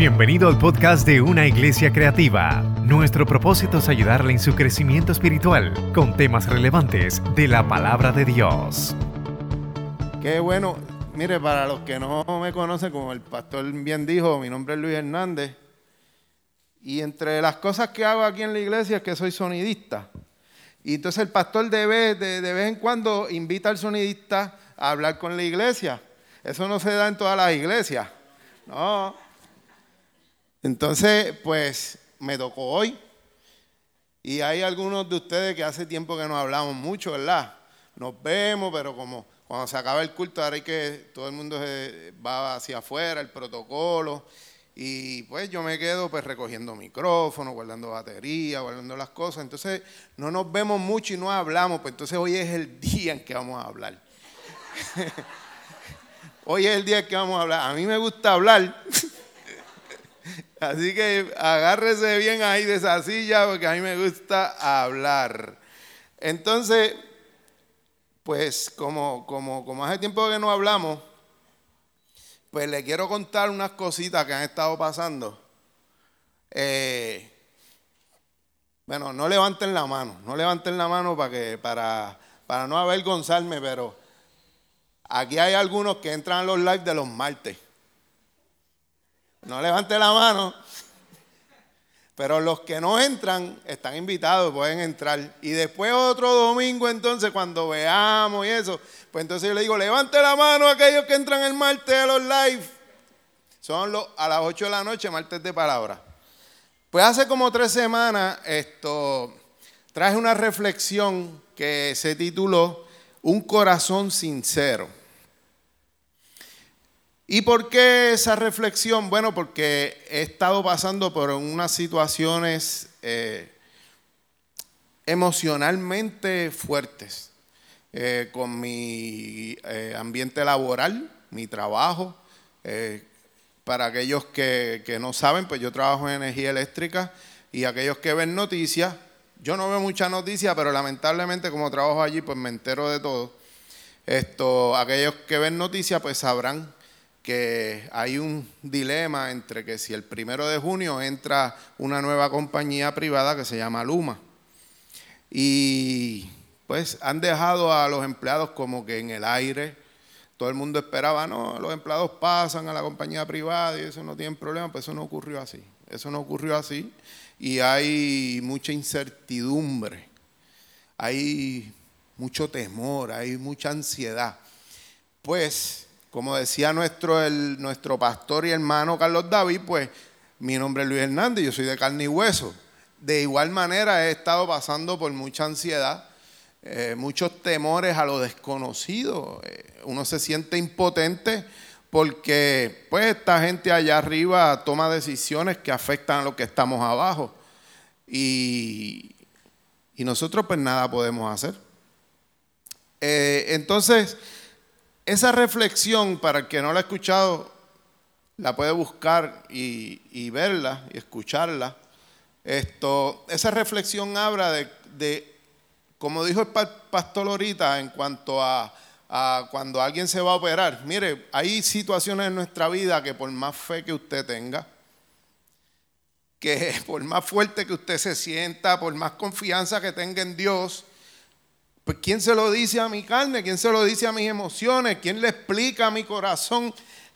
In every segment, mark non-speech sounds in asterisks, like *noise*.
Bienvenido al podcast de Una Iglesia Creativa. Nuestro propósito es ayudarle en su crecimiento espiritual con temas relevantes de la palabra de Dios. Qué bueno. Mire, para los que no me conocen, como el pastor bien dijo, mi nombre es Luis Hernández. Y entre las cosas que hago aquí en la iglesia es que soy sonidista. Y entonces el pastor de vez, de, vez en cuando invita al sonidista a hablar con la iglesia. Eso no se da en todas las iglesias. No. Entonces, pues me tocó hoy. Y hay algunos de ustedes que hace tiempo que no hablamos mucho, ¿verdad? Nos vemos, pero como cuando se acaba el culto, ahora hay que todo el mundo va hacia afuera, el protocolo. Y pues yo me quedo pues recogiendo micrófonos, guardando batería, guardando las cosas. Entonces no nos vemos mucho y no hablamos. Pues entonces hoy es el día en que vamos a hablar. *laughs* hoy es el día en que vamos a hablar. A mí me gusta hablar. *laughs* Así que agárrese bien ahí de esa silla porque a mí me gusta hablar. Entonces, pues como, como, como hace tiempo que no hablamos, pues le quiero contar unas cositas que han estado pasando. Eh, bueno, no levanten la mano, no levanten la mano para, que, para, para no avergonzarme, pero aquí hay algunos que entran a los lives de los martes. No levante la mano. Pero los que no entran están invitados, pueden entrar. Y después otro domingo, entonces, cuando veamos y eso, pues entonces yo le digo, levante la mano a aquellos que entran el martes a los live. Son los, a las 8 de la noche, martes de palabra. Pues hace como tres semanas, esto, traje una reflexión que se tituló Un corazón sincero. ¿Y por qué esa reflexión? Bueno, porque he estado pasando por unas situaciones eh, emocionalmente fuertes eh, con mi eh, ambiente laboral, mi trabajo. para aquellos que, que, no saben, pues yo trabajo en energía eléctrica y aquellos que ven noticias, yo no veo muchas noticias, pero lamentablemente como trabajo allí, pues me entero de todo. Esto, aquellos que ven noticias, pues sabrán que hay un dilema entre que si el primero de junio entra una nueva compañía privada que se llama Luma. Y pues han dejado a los empleados como que en el aire. Todo el mundo esperaba, no, los empleados pasan a la compañía privada y eso no tiene problema, pues eso no ocurrió así. Eso no ocurrió así. Y hay mucha incertidumbre, hay mucho temor, hay mucha ansiedad. Pues como decía nuestro, nuestro pastor y hermano Carlos David, pues mi nombre es Luis Hernández, yo soy de carne y hueso. De igual manera he estado pasando por mucha ansiedad, eh, muchos temores a lo desconocido. Eh, uno se siente impotente porque pues esta gente allá arriba toma decisiones que afectan a los que estamos abajo. Y, y nosotros pues nada podemos hacer. Eh, entonces, esa reflexión, para el que no la ha escuchado, la puede buscar y, verla y escucharla. Esto, esa reflexión habla de, como dijo el pastor ahorita, en cuanto a, a, cuando alguien se va a operar. Mire, hay situaciones en nuestra vida que por más fe que usted tenga, que *laughs* por más fuerte que usted se sienta, por más confianza que tenga en Dios, pues ¿quién se lo dice a mi carne? ¿Quién se lo dice a mis emociones? ¿Quién le explica a mi corazón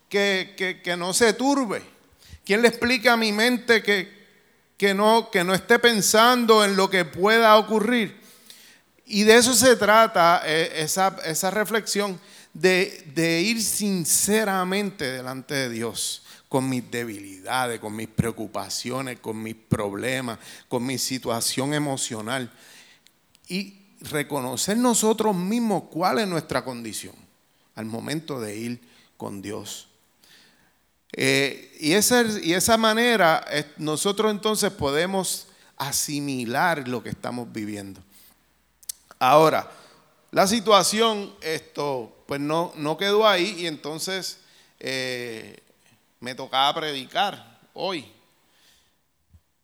que, no se turbe? ¿Quién le explica a mi mente que, que, no, que no esté pensando en lo que pueda ocurrir? Y de eso se trata eh, esa, esa reflexión, de, de ir sinceramente delante de Dios con mis debilidades, con mis preocupaciones, con mis problemas, con mi situación emocional. Y reconocer nosotros mismos cuál es nuestra condición al momento de ir con Dios. Eh, y, esa, y esa manera nosotros entonces podemos asimilar lo que estamos viviendo. Ahora, la situación, esto, pues no, no quedó ahí y entonces eh, me tocaba predicar hoy.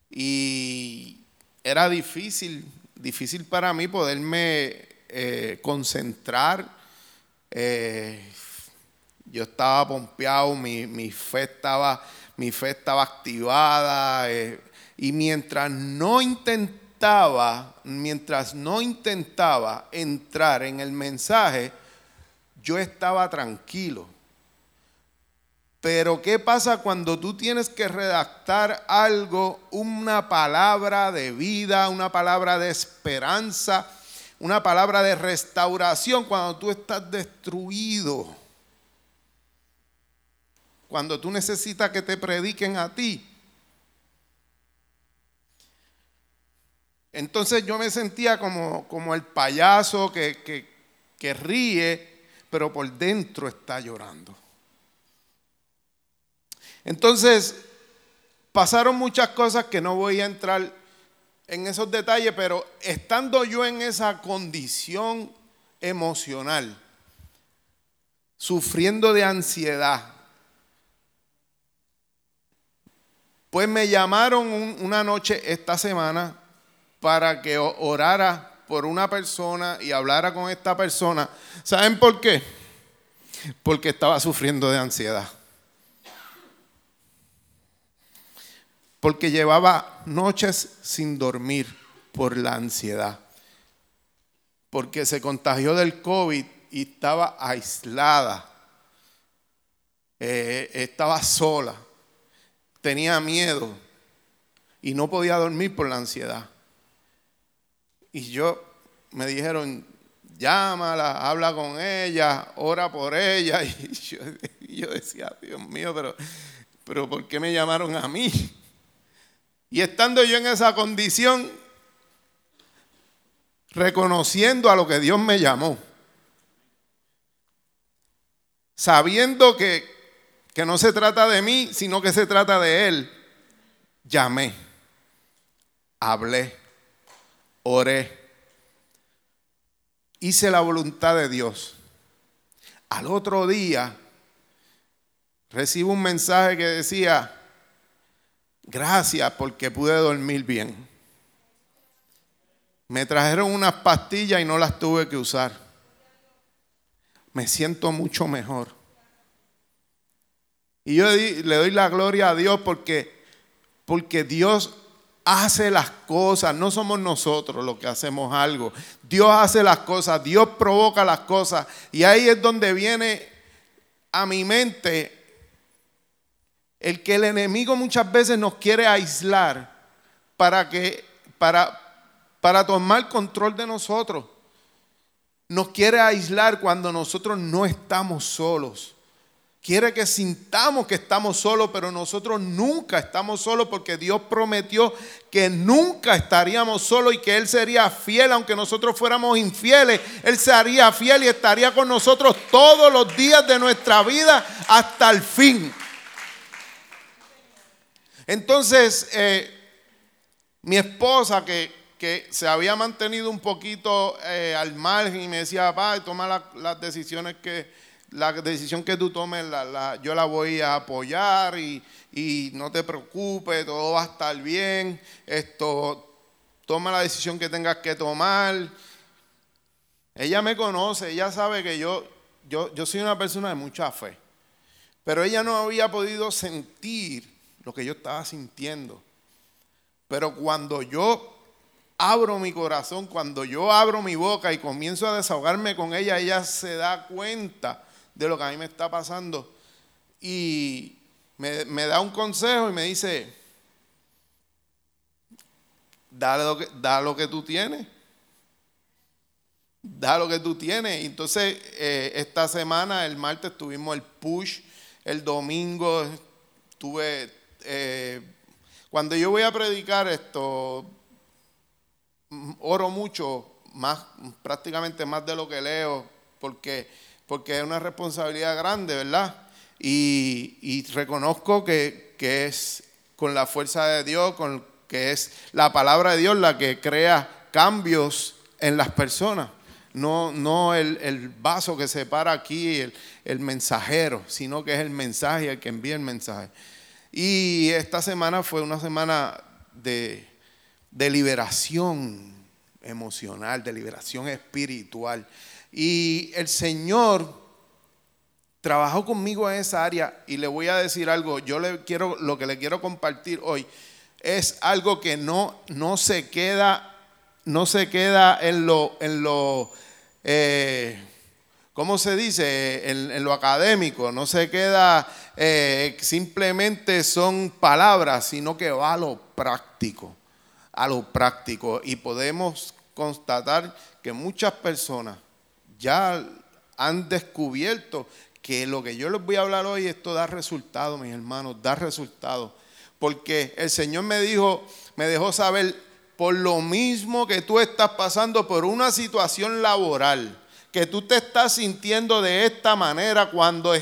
Y era difícil difícil para mí poderme eh, concentrar. Eh, Yo estaba pompeado, mi, mi fe, estaba, mi fe estaba activada. Eh, y mientras no intentaba, mientras no intentaba entrar en el mensaje, yo estaba tranquilo. Pero ¿qué pasa cuando tú tienes que redactar algo, una palabra de vida, una palabra de esperanza, una palabra de restauración cuando tú estás destruido? Cuando tú necesitas que te prediquen a ti. Entonces yo me sentía como, como el payaso que, que, que ríe, pero por dentro está llorando. Entonces, pasaron muchas cosas que no voy a entrar en esos detalles, pero estando yo en esa condición emocional, sufriendo de ansiedad, pues me llamaron una noche esta semana para que orara por una persona y hablara con esta persona. ¿Saben por qué? Porque estaba sufriendo de ansiedad. Porque llevaba noches sin dormir por la ansiedad, porque se contagió del COVID y estaba aislada, eh, estaba sola, tenía miedo y no podía dormir por la ansiedad. Y yo me dijeron, llámala, habla con ella, ora por ella. *laughs* Y yo, decía, Dios mío, pero, pero ¿por qué me llamaron a mí? Y estando yo en esa condición, reconociendo a lo que Dios me llamó, sabiendo que, que no se trata de mí, sino que se trata de Él, llamé, hablé, oré, hice la voluntad de Dios. Al otro día recibo un mensaje que decía, Gracias porque pude dormir bien. Me trajeron unas pastillas y no las tuve que usar. Me siento mucho mejor. Y yo le doy la gloria a Dios porque, porque Dios hace las cosas, no somos nosotros los que hacemos algo. Dios hace las cosas, Dios provoca las cosas. Y ahí es donde viene a mi mente el que el enemigo muchas veces nos quiere aislar para que para para tomar control de nosotros. Nos quiere aislar cuando nosotros no estamos solos. Quiere que sintamos que estamos solos, pero nosotros nunca estamos solos porque Dios prometió que nunca estaríamos solos y que Él sería fiel, aunque nosotros fuéramos infieles. Él sería fiel y estaría con nosotros todos los días de nuestra vida hasta el fin. Entonces, eh, mi esposa que, se había mantenido un poquito eh, al margen y me decía, papá, toma las decisiones que, la decisión que tú tomes, yo la voy a apoyar y, y, no te preocupes, todo va a estar bien, esto, toma la decisión que tengas que tomar. Ella me conoce, ella sabe que yo, yo, yo soy una persona de mucha fe, pero ella no había podido sentir lo que yo estaba sintiendo. Pero cuando yo abro mi corazón, cuando yo abro mi boca y comienzo a desahogarme con ella, ella se da cuenta de lo que a mí me está pasando. Y me, da un consejo y me dice, da lo que, da lo que tú tienes. Da lo que tú tienes. Entonces, eh, esta semana, el martes, tuvimos el push. El domingo tuve eh, cuando yo voy a predicar esto, oro mucho, más, prácticamente más de lo que leo, porque, porque es una responsabilidad grande, ¿verdad? Y, reconozco que, es con la fuerza de Dios, con, que es la palabra de Dios la que crea cambios en las personas. No, no el, vaso que separa aquí, el, el mensajero, sino que es el mensaje el que envía el mensaje. Y esta semana fue una semana de, liberación emocional, de liberación espiritual. Y el Señor trabajó conmigo en esa área y le voy a decir algo, yo le quiero, lo que le quiero compartir hoy es algo que no, no se queda, no se queda en lo, en lo eh, ¿cómo se dice? En, lo académico, no se queda eh, simplemente son palabras, sino que va a lo práctico, a lo práctico. Y podemos constatar que muchas personas ya han descubierto que lo que yo les voy a hablar hoy, esto da resultado, mis hermanos, da resultado. Porque el Señor me dijo, me dejó saber, por lo mismo que tú estás pasando por una situación laboral, que tú te estás sintiendo de esta manera cuando,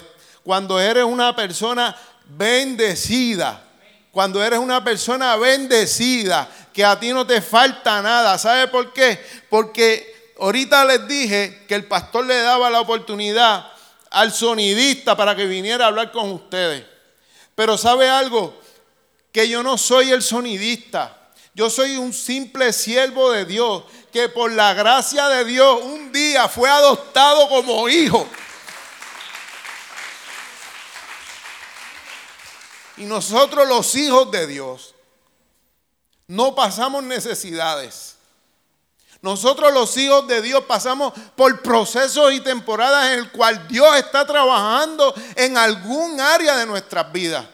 cuando eres una persona bendecida. Cuando eres una persona bendecida, que a ti no te falta nada. ¿Sabe por qué? Porque ahorita les dije que el pastor le daba la oportunidad al sonidista para que viniera a hablar con ustedes. Pero ¿sabe algo? Que yo no soy el sonidista. Yo soy un simple siervo de Dios que por la gracia de Dios un día fue adoptado como hijo. Y nosotros los hijos de Dios no pasamos necesidades. Nosotros los hijos de Dios pasamos por procesos y temporadas en el cual Dios está trabajando en algún área de nuestras vidas.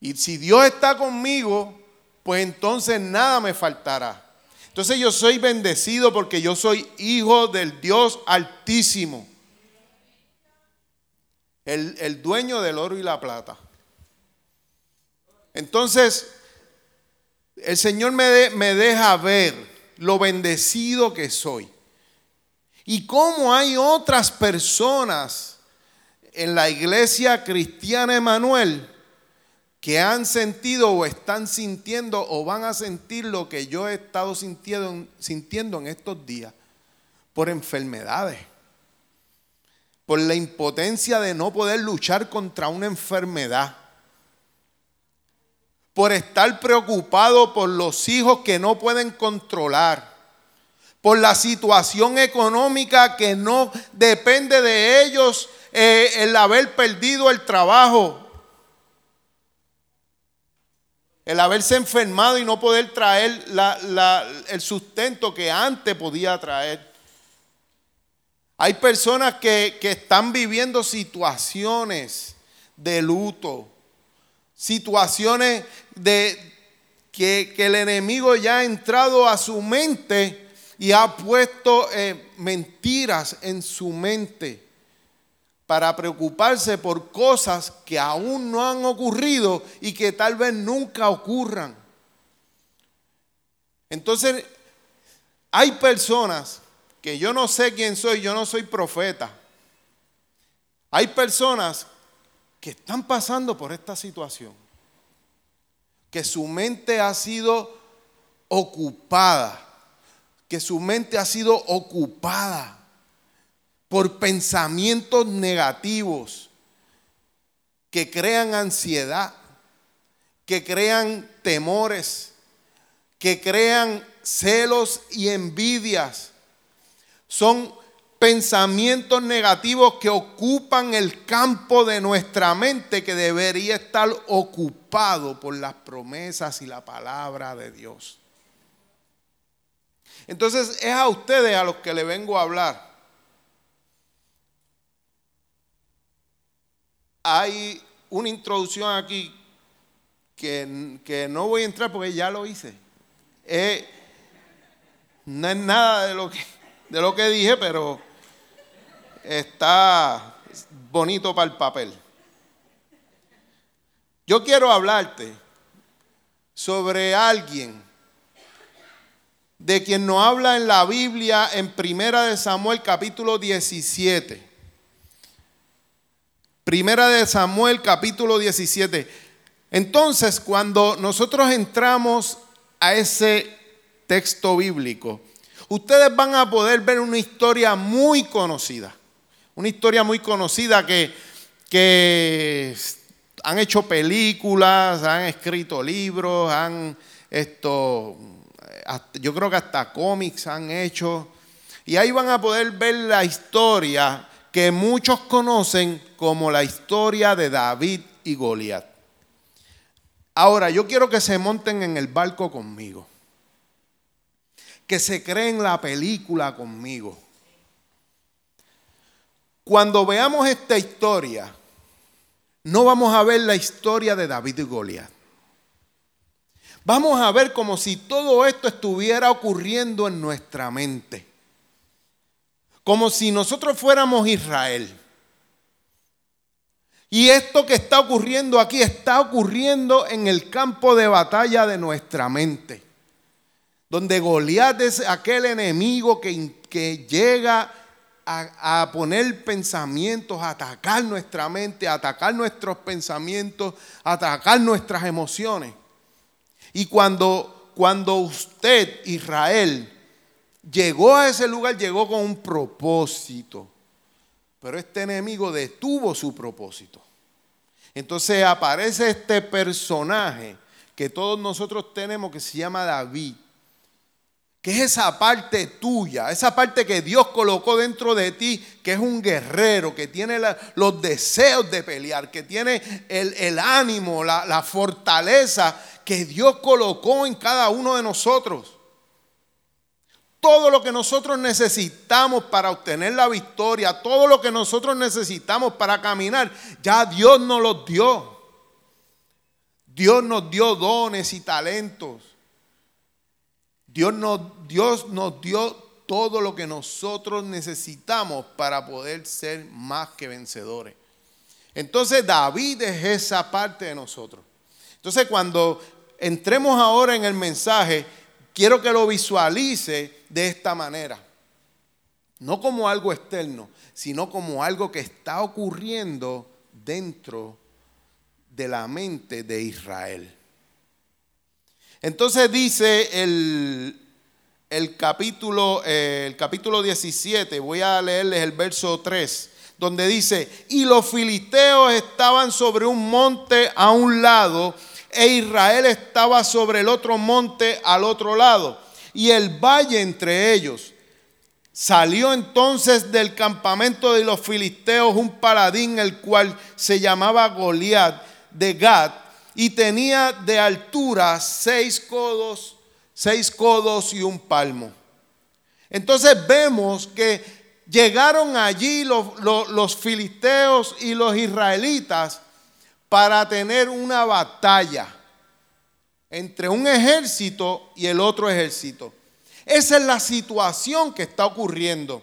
Y si Dios está conmigo, pues entonces nada me faltará. Entonces yo soy bendecido porque yo soy hijo del Dios altísimo. El, dueño del oro y la plata. Entonces, el Señor me, me deja ver lo bendecido que soy. Y cómo hay otras personas en la iglesia cristiana Emanuel que han sentido o están sintiendo o van a sentir lo que yo he estado sintiendo, sintiendo en estos días por enfermedades, por la impotencia de no poder luchar contra una enfermedad, por estar preocupado por los hijos que no pueden controlar, por la situación económica que no depende de ellos eh, el haber perdido el trabajo, el haberse enfermado y no poder traer el sustento que antes podía traer. Hay personas que, están viviendo situaciones de luto, situaciones de que, el enemigo ya ha entrado a su mente y ha puesto eh, mentiras en su mente para preocuparse por cosas que aún no han ocurrido y que tal vez nunca ocurran. Entonces, hay personas que yo no sé quién soy, yo no soy profeta. Hay personas que están pasando por esta situación, que su mente ha sido ocupada, que su mente ha sido ocupada por pensamientos negativos que crean ansiedad, que crean temores, que crean celos y envidias. Son pensamientos negativos que ocupan el campo de nuestra mente que debería estar ocupado por las promesas y la palabra de Dios. Entonces es a ustedes a los que le vengo a hablar. Hay una introducción aquí que, no voy a entrar porque ya lo hice. Eh, no es nada de lo, que, de lo que dije, pero está bonito para el papel. Yo quiero hablarte sobre alguien de quien nos habla en la Biblia en Primera de Samuel capítulo 17. Primera de Samuel capítulo 17. Entonces, cuando nosotros entramos a ese texto bíblico, ustedes van a poder ver una historia muy conocida. Una historia muy conocida que, que han hecho películas, han escrito libros, han esto, yo creo que hasta cómics han hecho. Y ahí van a poder ver la historia que muchos conocen como la historia de David y Goliat. Ahora, yo quiero que se monten en el barco conmigo, que se creen la película conmigo. Cuando veamos esta historia, no vamos a ver la historia de David y Goliat. Vamos a ver como si todo esto estuviera ocurriendo en nuestra mente. Como si nosotros fuéramos Israel. Y esto que está ocurriendo aquí está ocurriendo en el campo de batalla de nuestra mente. Donde Goliat es aquel enemigo que, que llega a, poner pensamientos, a atacar nuestra mente, a atacar nuestros pensamientos, a atacar nuestras emociones. Y cuando, cuando usted, Israel, llegó a ese lugar, llegó con un propósito. Pero este enemigo detuvo su propósito. Entonces aparece este personaje que todos nosotros tenemos que se llama David que es esa parte tuya, esa parte que Dios colocó dentro de ti, que es un guerrero, que tiene los deseos de pelear, que tiene el, ánimo, la, la fortaleza que Dios colocó en cada uno de nosotros. Todo lo que nosotros necesitamos para obtener la victoria, todo lo que nosotros necesitamos para caminar, ya Dios nos los dio. Dios nos dio dones y talentos. Dios nos, Dios nos dio todo lo que nosotros necesitamos para poder ser más que vencedores. Entonces David es esa parte de nosotros. Entonces cuando entremos ahora en el mensaje, quiero que lo visualice de esta manera. No como algo externo, sino como algo que está ocurriendo dentro de la mente de Israel. Entonces dice el, capítulo, eh, el capítulo 17, voy a leerles el verso 3, donde dice, y los filisteos estaban sobre un monte a un lado, e Israel estaba sobre el otro monte al otro lado, y el valle entre ellos. Salió entonces del campamento de los filisteos un paladín, el cual se llamaba Goliat de Gad, y tenía de altura seis codos, seis codos y un palmo. Entonces vemos que llegaron allí los, los, filisteos y los israelitas para tener una batalla entre un ejército y el otro ejército. Esa es la situación que está ocurriendo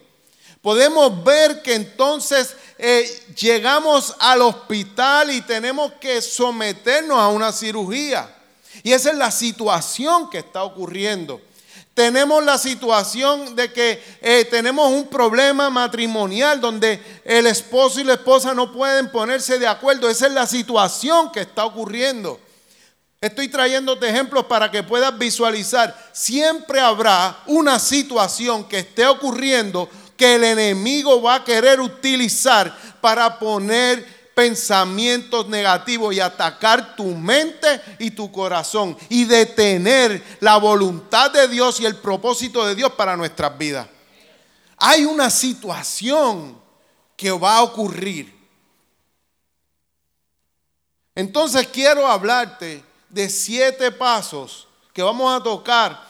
podemos ver que entonces eh, llegamos al hospital y tenemos que someternos a una cirugía. Y esa es la situación que está ocurriendo. Tenemos la situación de que eh, tenemos un problema matrimonial donde el esposo y la esposa no pueden ponerse de acuerdo. Esa es la situación que está ocurriendo. Estoy trayéndote ejemplos para que puedas visualizar. Siempre habrá una situación que esté ocurriendo que el enemigo va a querer utilizar para poner pensamientos negativos y atacar tu mente y tu corazón y detener la voluntad de Dios y el propósito de Dios para nuestras vidas. Hay una situación que va a ocurrir. Entonces quiero hablarte de siete pasos que vamos a tocar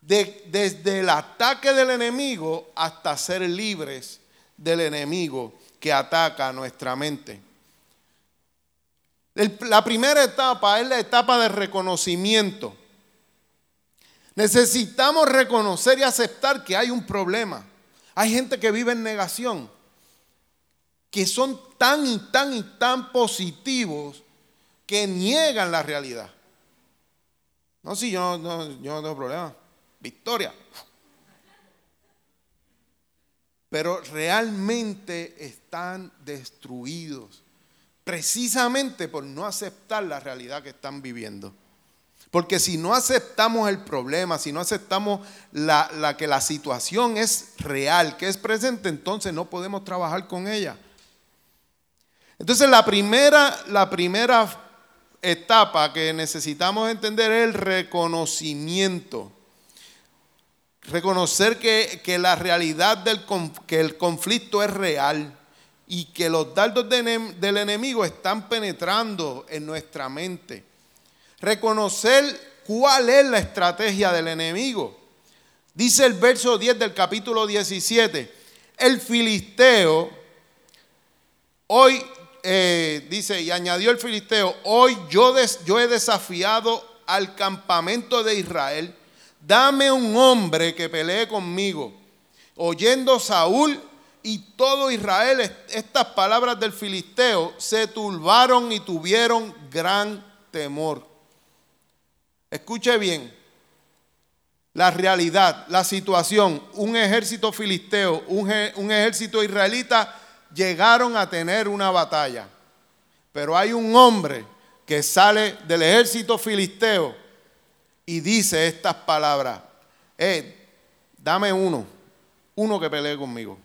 desde el ataque del enemigo hasta ser libres del enemigo que ataca nuestra mente. la primera etapa es la etapa de reconocimiento. Necesitamos reconocer y aceptar que hay un problema. Hay gente que vive en negación, que son tan y tan y tan positivos que niegan la realidad. No, si yo, no, yo no tengo problema victoria. Pero realmente están destruidos precisamente por no aceptar la realidad que están viviendo. Porque si no aceptamos el problema, si no aceptamos la, que la situación es real, que es presente, entonces no podemos trabajar con ella. Entonces la primera, la primera etapa que necesitamos entender es el reconocimiento. Reconocer que, la realidad del que el conflicto es real y que los dardos del enemigo están penetrando en nuestra mente. Reconocer cuál es la estrategia del enemigo. Dice el verso 10 del capítulo 17, el filisteo, hoy, eh, dice, y añadió el filisteo, hoy yo, yo he desafiado al campamento de Israel, dame un hombre que pelee conmigo. Oyendo Saúl y todo Israel estas palabras del filisteo, se turbaron y tuvieron gran temor. Escuche bien, la realidad, la situación, un ejército filisteo, un, ejército israelita llegaron a tener una batalla. Pero hay un hombre que sale del ejército filisteo y dice estas palabras, eh, dame uno, uno que pelee conmigo,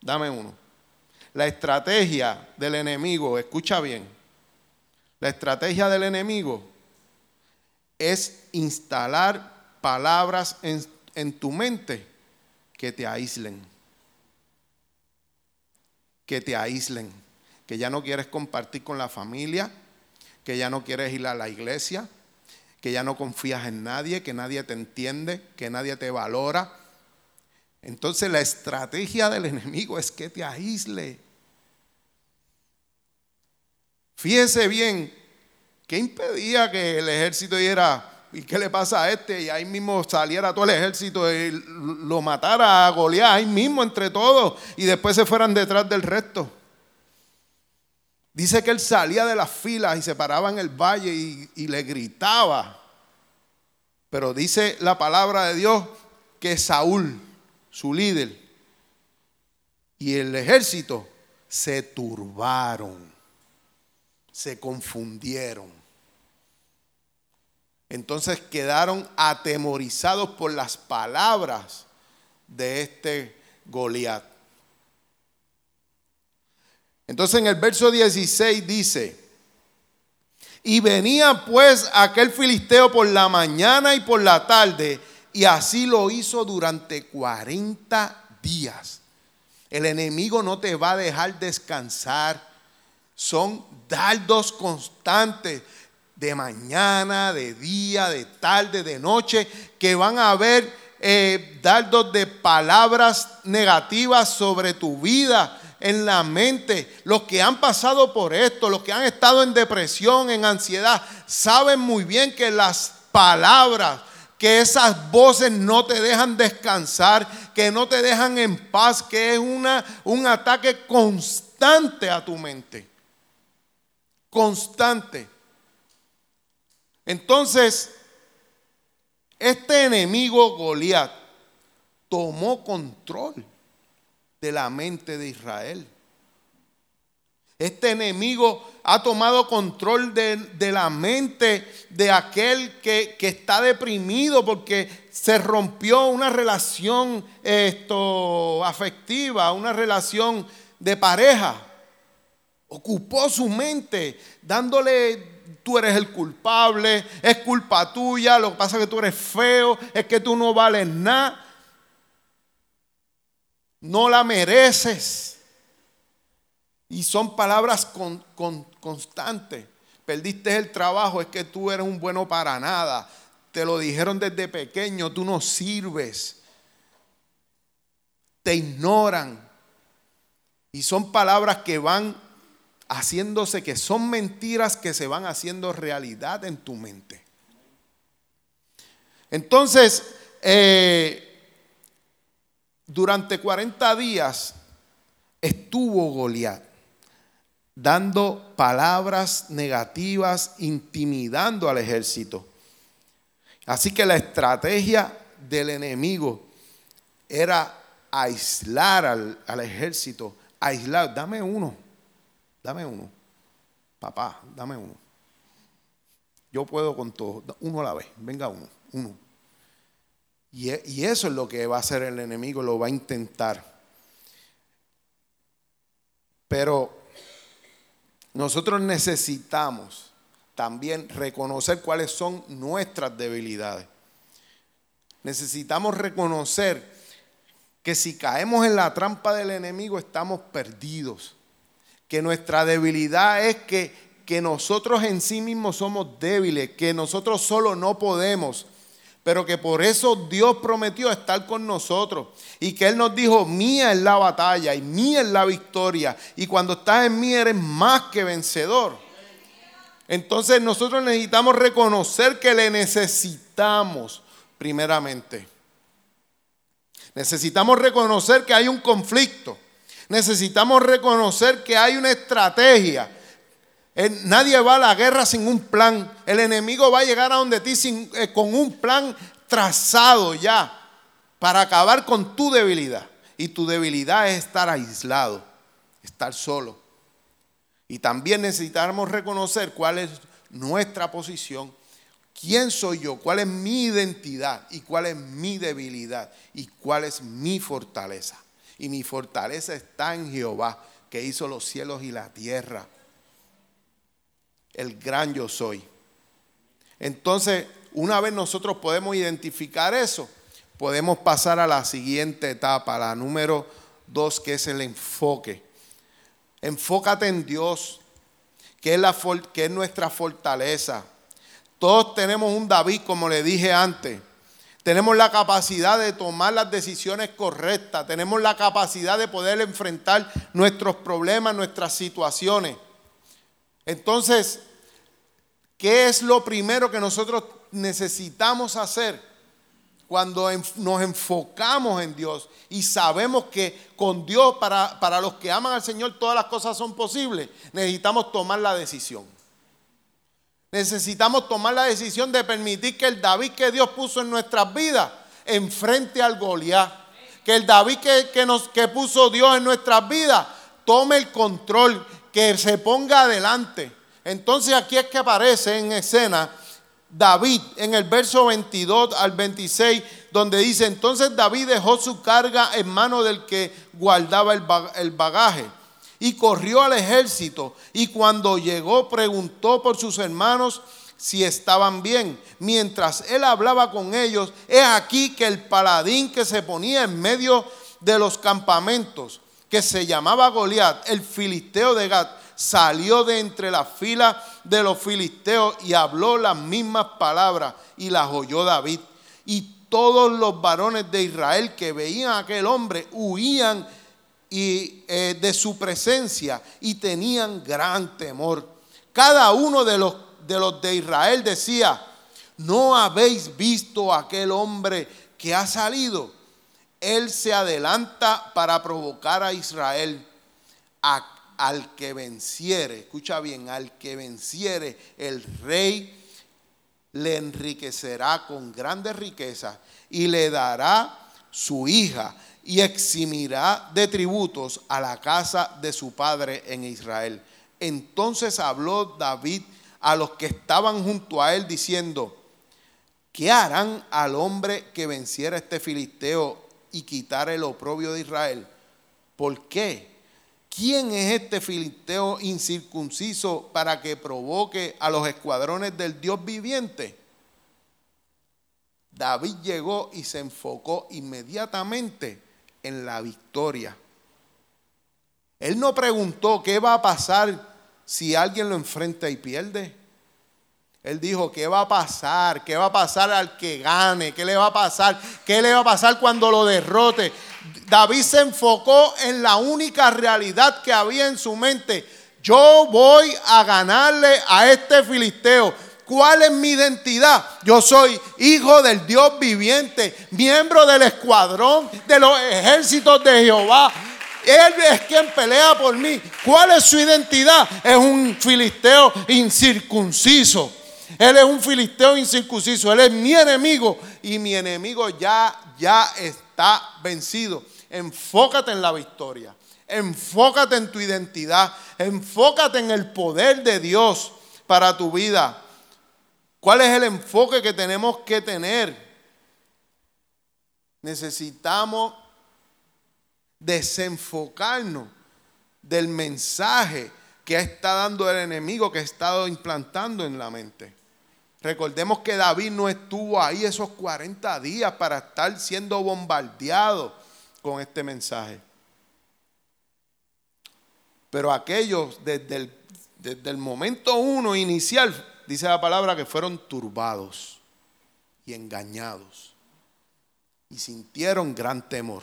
dame uno. La estrategia del enemigo, escucha bien, la estrategia del enemigo es instalar palabras en, tu mente que te aíslen. Que te aíslen. Que ya no quieres compartir con la familia, que ya no quieres ir a la iglesia, que ya no confías en nadie, que nadie te entiende, que nadie te valora. Entonces la estrategia del enemigo es que te aísle. Fíjese bien, ¿qué impedía que el ejército diera ¿y qué le pasa a este? Y ahí mismo saliera todo el ejército y lo matara a Goliat ahí mismo entre todos y después se fueran detrás del resto. Dice que él salía de las filas y se paraba en el valle y, y le gritaba. Pero dice la palabra de Dios que Saúl, su líder, y el ejército se turbaron, se confundieron. Entonces quedaron atemorizados por las palabras de este Goliat. Entonces en el verso 16 dice, y venía pues aquel filisteo por la mañana y por la tarde, y así lo hizo durante 40 días. El enemigo no te va a dejar descansar. Son dardos constantes de mañana, de día, de tarde, de noche, que van a haber eh, dardos de palabras negativas sobre tu vida, en la mente. Los que han pasado por esto, los que han estado en depresión, en ansiedad, saben muy bien que las palabras, que esas voces no te dejan descansar, que no te dejan en paz, que es una, un ataque constante a tu mente. Constante. Entonces, este enemigo Goliat tomó control de la mente de Israel. Este enemigo ha tomado control de, la mente de aquel que, está deprimido porque se rompió una relación esto, afectiva, una relación de pareja. Ocupó su mente dándole tú eres el culpable, es culpa tuya, lo que pasa es que tú eres feo, es que tú no vales nada, no la mereces. Y son palabras constantes. Perdiste el trabajo, es que tú eres un bueno para nada. Te lo dijeron desde pequeño, tú no sirves. Te ignoran. Y son palabras que van haciéndose que son mentiras que se van haciendo realidad en tu mente. Entonces, eh, durante 40 días estuvo Goliat dando palabras negativas, intimidando al ejército. Así que la estrategia del enemigo era aislar al, al ejército, aislar, dame uno, dame uno. Papá, dame uno. Yo puedo con todo. Uno a la vez. Venga uno. Uno. Y, e, y eso es lo que va a hacer el enemigo, lo va a intentar. Pero nosotros necesitamos también reconocer cuáles son nuestras debilidades. Necesitamos reconocer que si caemos en la trampa del enemigo estamos perdidos. Que nuestra debilidad es que, que nosotros en sí mismos somos débiles, que nosotros solo no podemos pero que por eso Dios prometió estar con nosotros y que Él nos dijo, mía es la batalla y mía es la victoria y cuando estás en mí eres más que vencedor. Entonces nosotros necesitamos reconocer que le necesitamos primeramente. Necesitamos reconocer que hay un conflicto. Necesitamos reconocer que hay una estrategia Nadie va a la guerra sin un plan. El enemigo va a llegar a donde ti eh, con un plan trazado ya para acabar con tu debilidad. Y tu debilidad es estar aislado, estar solo. Y también necesitamos reconocer cuál es nuestra posición, quién soy yo, cuál es mi identidad y cuál es mi debilidad y cuál es mi fortaleza. Y mi fortaleza está en Jehová, que hizo los cielos y la tierra el gran yo soy. Entonces, una vez nosotros podemos identificar eso, podemos pasar a la siguiente etapa, la número dos, que es el enfoque. Enfócate en Dios, que es, nuestra fortaleza. Todos tenemos un David, como le dije antes. Tenemos la capacidad de tomar las decisiones correctas. Tenemos la capacidad de poder enfrentar nuestros problemas, nuestras situaciones. Entonces, ¿qué es lo primero que nosotros necesitamos hacer cuando nos enfocamos en Dios y sabemos que con Dios, para, para los que aman al Señor, todas las cosas son posibles? Necesitamos tomar la decisión. Necesitamos tomar la decisión de permitir que el David que Dios puso en nuestras vidas enfrente al Goliat. Que el David que, que, nos, que puso Dios en nuestras vidas tome el control, que se ponga adelante. Entonces aquí es que aparece en escena David en el verso 22 al 26, donde dice, entonces David dejó su carga en mano del que guardaba el bagaje y corrió al ejército y cuando llegó preguntó por sus hermanos si estaban bien. Mientras él hablaba con ellos, es aquí que el paladín que se ponía en medio de los campamentos, que se llamaba Goliat, el filisteo de Gat, salió de entre las filas de los filisteos y habló las mismas palabras y las oyó David. Y todos los varones de Israel que veían a aquel hombre huían y, eh, de su presencia y tenían gran temor. Cada uno de los, de los de Israel decía, ¿no habéis visto aquel hombre que ha salido? Él se adelanta para provocar a Israel. Al que venciere, escucha bien, al que venciere, el rey le enriquecerá con grandes riquezas y le dará su hija y eximirá de tributos a la casa de su padre en Israel. Entonces habló David a los que estaban junto a él diciendo, ¿qué harán al hombre que venciera este filisteo y quitara el oprobio de Israel? ¿Por qué? ¿Quién es este filisteo incircunciso para que provoque a los escuadrones del Dios viviente? David llegó y se enfocó inmediatamente en la victoria. Él no preguntó qué va a pasar si alguien lo enfrenta y pierde. Él dijo, ¿qué va a pasar? ¿Qué va a pasar al que gane? ¿Qué le va a pasar? ¿Qué le va a pasar cuando lo derrote? David se enfocó en la única realidad que había en su mente. Yo voy a ganarle a este filisteo. ¿Cuál es mi identidad? Yo soy hijo del Dios viviente, miembro del escuadrón de los ejércitos de Jehová. Él es quien pelea por mí. ¿Cuál es su identidad? Es un filisteo incircunciso. Él es un filisteo incircunciso. Él es mi enemigo y mi enemigo ya, ya está vencido. Enfócate en la victoria. Enfócate en tu identidad. Enfócate en el poder de Dios para tu vida. ¿Cuál es el enfoque que tenemos que tener? Necesitamos desenfocarnos del mensaje que está dando el enemigo que ha estado implantando en la mente. Recordemos que David no estuvo ahí esos 40 días para estar siendo bombardeado con este mensaje. Pero aquellos desde el, desde el momento uno inicial, dice la palabra, que fueron turbados y engañados y sintieron gran temor.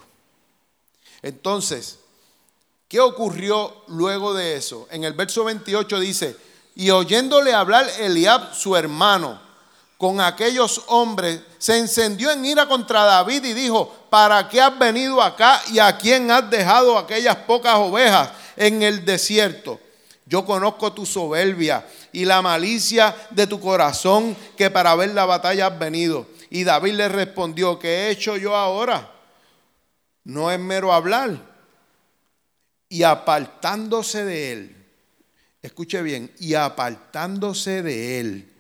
Entonces, ¿qué ocurrió luego de eso? En el verso 28 dice, y oyéndole hablar Eliab, su hermano, con aquellos hombres, se encendió en ira contra David y dijo, ¿para qué has venido acá y a quién has dejado aquellas pocas ovejas en el desierto? Yo conozco tu soberbia y la malicia de tu corazón que para ver la batalla has venido. Y David le respondió, ¿qué he hecho yo ahora? No es mero hablar. Y apartándose de él, escuche bien, y apartándose de él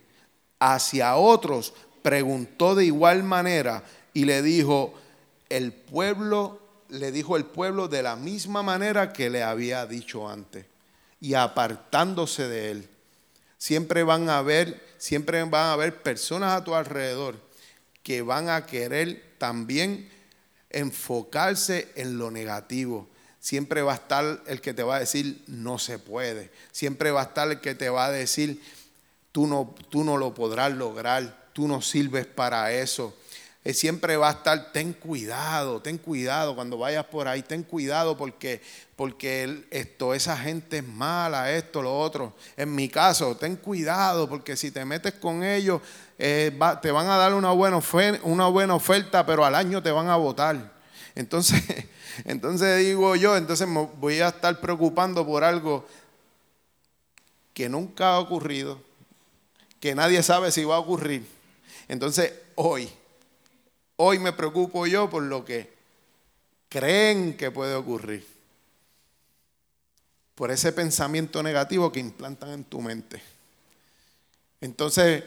hacia otros, preguntó de igual manera y le dijo, el pueblo, le dijo el pueblo de la misma manera que le había dicho antes, y apartándose de él. Siempre van a haber, siempre van a haber personas a tu alrededor que van a querer también enfocarse en lo negativo Siempre va a estar el que te va a decir, no se puede. Siempre va a estar el que te va a decir, tú no, tú no lo podrás lograr, tú no sirves para eso. Siempre va a estar, ten cuidado, ten cuidado cuando vayas por ahí, ten cuidado porque, porque esto, esa gente es mala, esto, lo otro. En mi caso, ten cuidado porque si te metes con ellos, eh, te van a dar una buena, una buena oferta, pero al año te van a votar. Entonces, *laughs* entonces digo yo, entonces me voy a estar preocupando por algo que nunca ha ocurrido, que nadie sabe si va a ocurrir. Entonces hoy, hoy me preocupo yo por lo que creen que puede ocurrir. Por ese pensamiento negativo que implantan en tu mente. Entonces,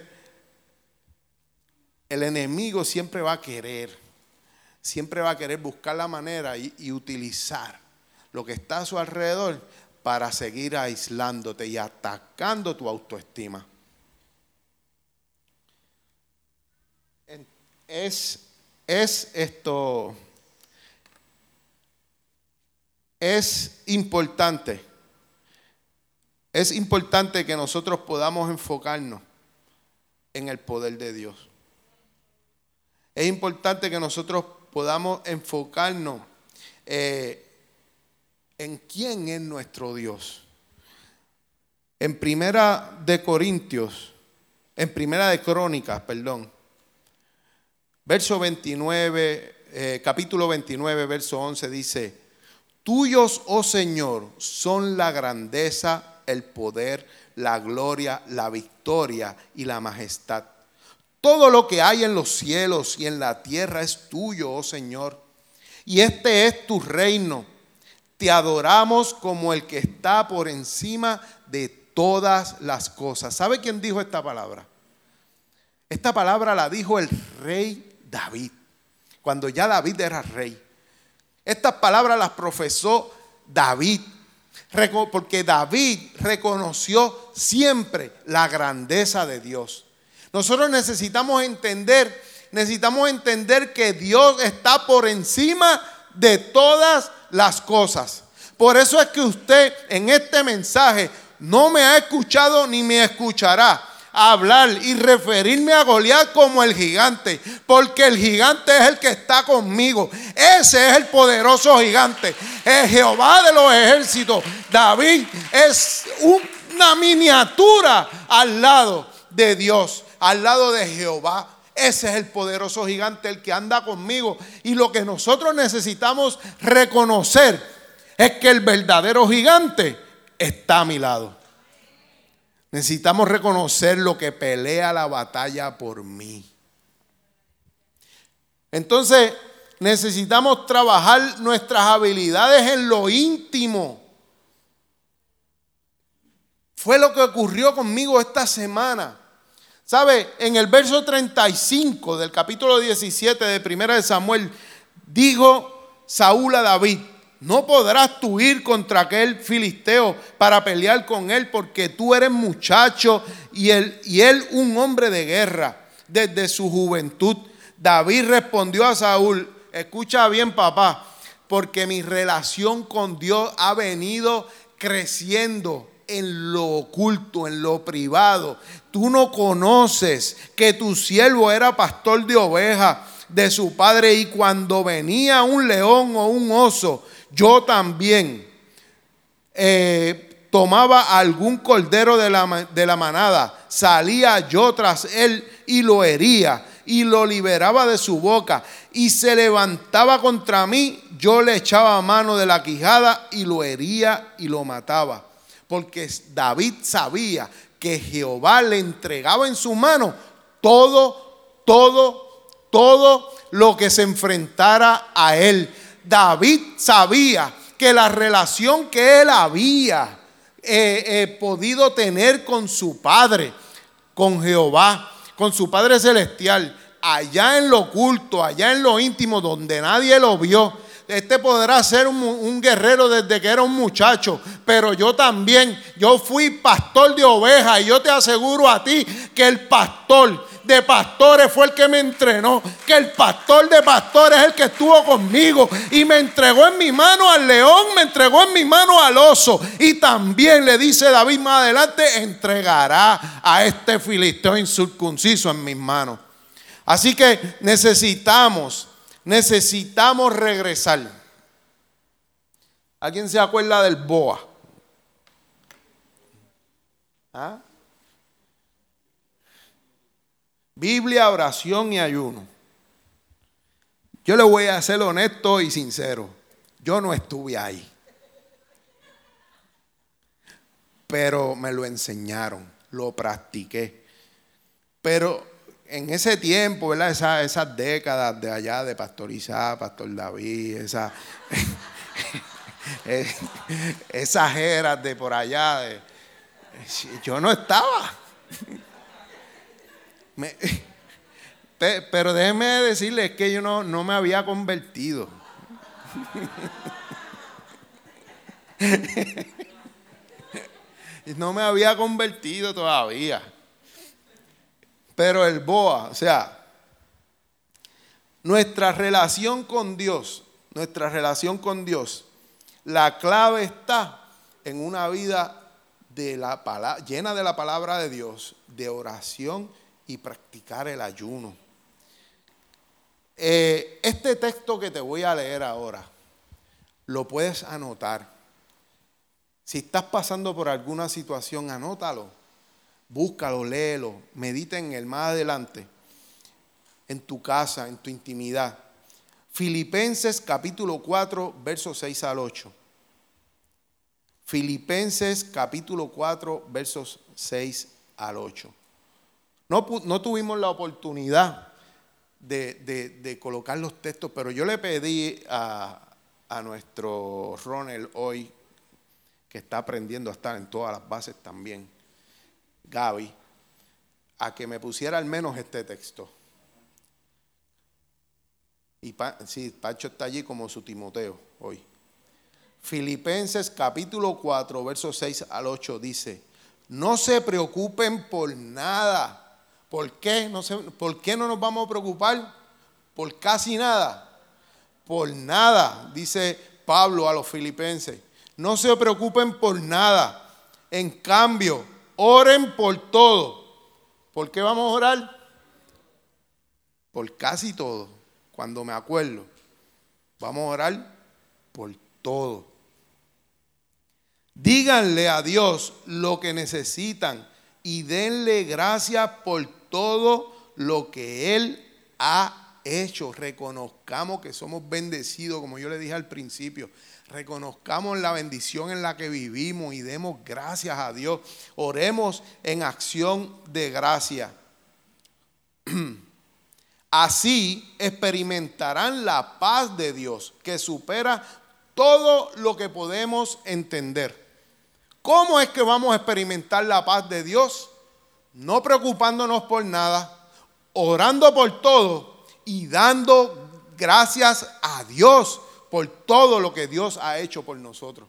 el enemigo siempre va a querer siempre va a querer buscar la manera y, utilizar lo que está a su alrededor para seguir aislándote y atacando tu autoestima. Es, es esto, es importante, es importante que nosotros podamos enfocarnos en el poder de Dios. Es importante que nosotros podamos enfocarnos eh, en quién es nuestro Dios. En primera de Corintios, en primera de Crónicas, perdón, verso 29, eh, capítulo 29, verso 11 dice, tuyos, oh Señor, son la grandeza, el poder, la gloria, la victoria y la majestad todo lo que hay en los cielos y en la tierra es tuyo, oh Señor. Y este es tu reino. Te adoramos como el que está por encima de todas las cosas. ¿Sabe quién dijo esta palabra? Esta palabra la dijo el rey David, cuando ya David era rey. Estas palabras las profesó David, porque David reconoció siempre la grandeza de Dios. Nosotros necesitamos entender, necesitamos entender que Dios está por encima de todas las cosas. Por eso es que usted en este mensaje no me ha escuchado ni me escuchará hablar y referirme a Goliat como el gigante, porque el gigante es el que está conmigo. Ese es el poderoso gigante, el Jehová de los ejércitos. David es una miniatura al lado de Dios al lado de Jehová. Ese es el poderoso gigante, el que anda conmigo. Y lo que nosotros necesitamos reconocer es que el verdadero gigante está a mi lado. Necesitamos reconocer lo que pelea la batalla por mí. Entonces, necesitamos trabajar nuestras habilidades en lo íntimo. Fue lo que ocurrió conmigo esta semana. ¿Sabe? En el verso 35 del capítulo 17 de Primera de Samuel, dijo Saúl a David, no podrás tú ir contra aquel filisteo para pelear con él porque tú eres muchacho y él, un hombre de guerra desde su juventud. David respondió a Saúl, escucha bien papá, porque mi relación con Dios ha venido creciendo en lo oculto, en lo privado. Tú no conoces que tu siervo era pastor de ovejas de su padre y cuando venía un león o un oso, yo también eh, tomaba algún cordero de la, de la manada, salía yo tras él y lo hería y lo liberaba de su boca y se levantaba contra mí, yo le echaba mano de la quijada y lo hería y lo mataba porque David sabía que Jehová le entregaba en su mano todo, todo, todo lo que se enfrentara a él. David sabía que la relación que él había eh, eh, podido tener con su padre, con Jehová, con su Padre Celestial, allá en lo oculto, allá en lo íntimo, donde nadie lo vio, este podrá ser un, guerrero desde que era un muchacho, pero yo también, yo fui pastor de ovejas y yo te aseguro a ti que el pastor de pastores fue el que me entrenó, que el pastor de pastores es el que estuvo conmigo y me entregó en mi mano al león, me entregó en mi mano al oso y también le dice David más adelante, entregará a este filisteo incircunciso en mis manos. Así que necesitamos necesitamos regresar. ¿Alguien se acuerda del BOA? ¿Ah? Biblia, oración y ayuno. Yo le voy a ser honesto y sincero. Yo no estuve ahí. Pero me lo enseñaron, lo practiqué. Pero en ese tiempo, ¿verdad? esas décadas de allá de Pastor Isaac, Pastor David, esa, *laughs* esas eras de por allá, yo no estaba. *laughs* pero déjenme decirles que yo no, no me había convertido. *laughs* no me había convertido todavía. Pero el BOA, o sea, nuestra relación con Dios, nuestra relación con Dios, la clave está en una vida de la llena de la palabra de Dios, de oración y practicar el ayuno. Eh, este texto que te voy a leer ahora, lo puedes anotar. Si estás pasando por alguna situación, anótalo Búscalo, léelo, medita en él más adelante, en tu casa, en tu intimidad. Filipenses capítulo 4, versos 6 al 8. Filipenses capítulo 4, versos 6 al 8. No, tuvimos la oportunidad de, colocar los textos, pero yo le pedí a, a nuestro Ronald hoy, que está aprendiendo a estar en todas las bases también, Gaby a que me pusiera al menos este texto. Y sí, Pacho está allí como su Timoteo hoy. Filipenses capítulo 4, versos 6 al 8 dice, no se preocupen por nada. ¿Por qué? No ¿Por qué no nos vamos a preocupar? Por casi nada. Por nada, dice Pablo a los filipenses. No se preocupen por nada. En cambio, Oren por todo. ¿Por qué vamos a orar? Por casi todo. Cuando me acuerdo. Vamos a orar por todo. Díganle a Dios lo que necesitan y denle gracias por todo lo que Él ha hecho. Reconozcamos que somos bendecidos, como yo le dije al principio reconozcamos la bendición en la que vivimos y demos gracias a Dios. Oremos en acción de gracia. *clears throat* Así experimentarán la paz de Dios que supera todo lo que podemos entender. ¿Cómo es que vamos a experimentar la paz de Dios? No preocupándonos por nada, orando por todo y dando gracias a Dios por todo lo que Dios ha hecho por nosotros.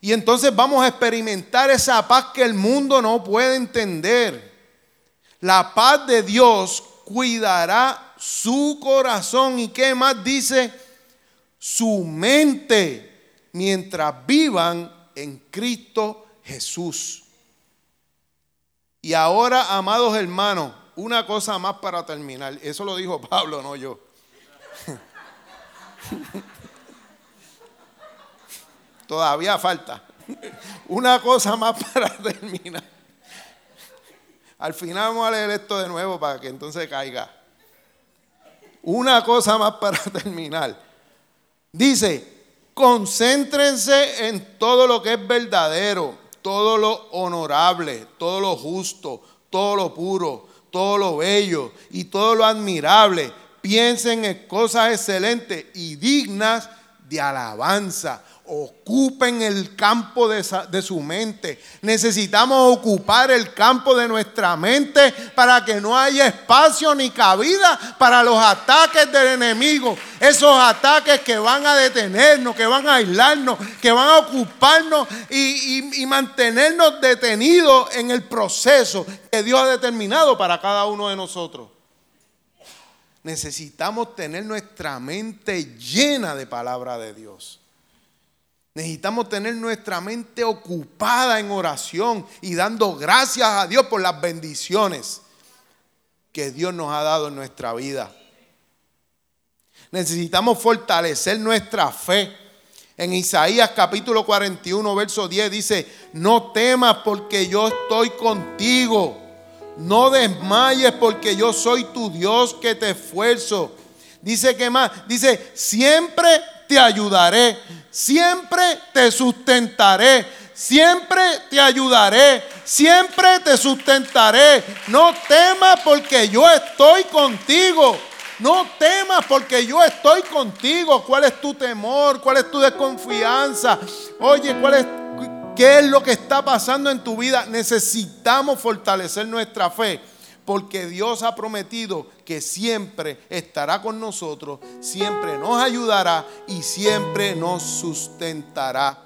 Y entonces vamos a experimentar esa paz que el mundo no puede entender. La paz de Dios cuidará su corazón y qué más dice, su mente, mientras vivan en Cristo Jesús. Y ahora, amados hermanos, una cosa más para terminar. Eso lo dijo Pablo, no yo. *laughs* Todavía falta. Una cosa más para terminar. Al final vamos a leer esto de nuevo para que entonces caiga. Una cosa más para terminar. Dice, concéntrense en todo lo que es verdadero, todo lo honorable, todo lo justo, todo lo puro, todo lo bello y todo lo admirable. Piensen en cosas excelentes y dignas de alabanza ocupen el campo de, su mente. Necesitamos ocupar el campo de nuestra mente para que no haya espacio ni cabida para los ataques del enemigo. Esos ataques que van a detenernos, que van a aislarnos, que van a ocuparnos y, y mantenernos detenidos en el proceso que Dios ha determinado para cada uno de nosotros. Necesitamos tener nuestra mente llena de palabra de Dios. Necesitamos tener nuestra mente ocupada en oración y dando gracias a Dios por las bendiciones que Dios nos ha dado en nuestra vida. Necesitamos fortalecer nuestra fe. En Isaías capítulo 41, verso 10 dice, no temas porque yo estoy contigo. No desmayes porque yo soy tu Dios que te esfuerzo. Dice que más, dice, siempre te ayudaré, siempre te sustentaré, siempre te ayudaré, siempre te sustentaré. No temas porque yo estoy contigo. No temas porque yo estoy contigo. ¿Cuál es tu temor? ¿Cuál es tu desconfianza? Oye, ¿cuál es qué es lo que está pasando en tu vida? Necesitamos fortalecer nuestra fe porque Dios ha prometido que siempre estará con nosotros, siempre nos ayudará y siempre nos sustentará.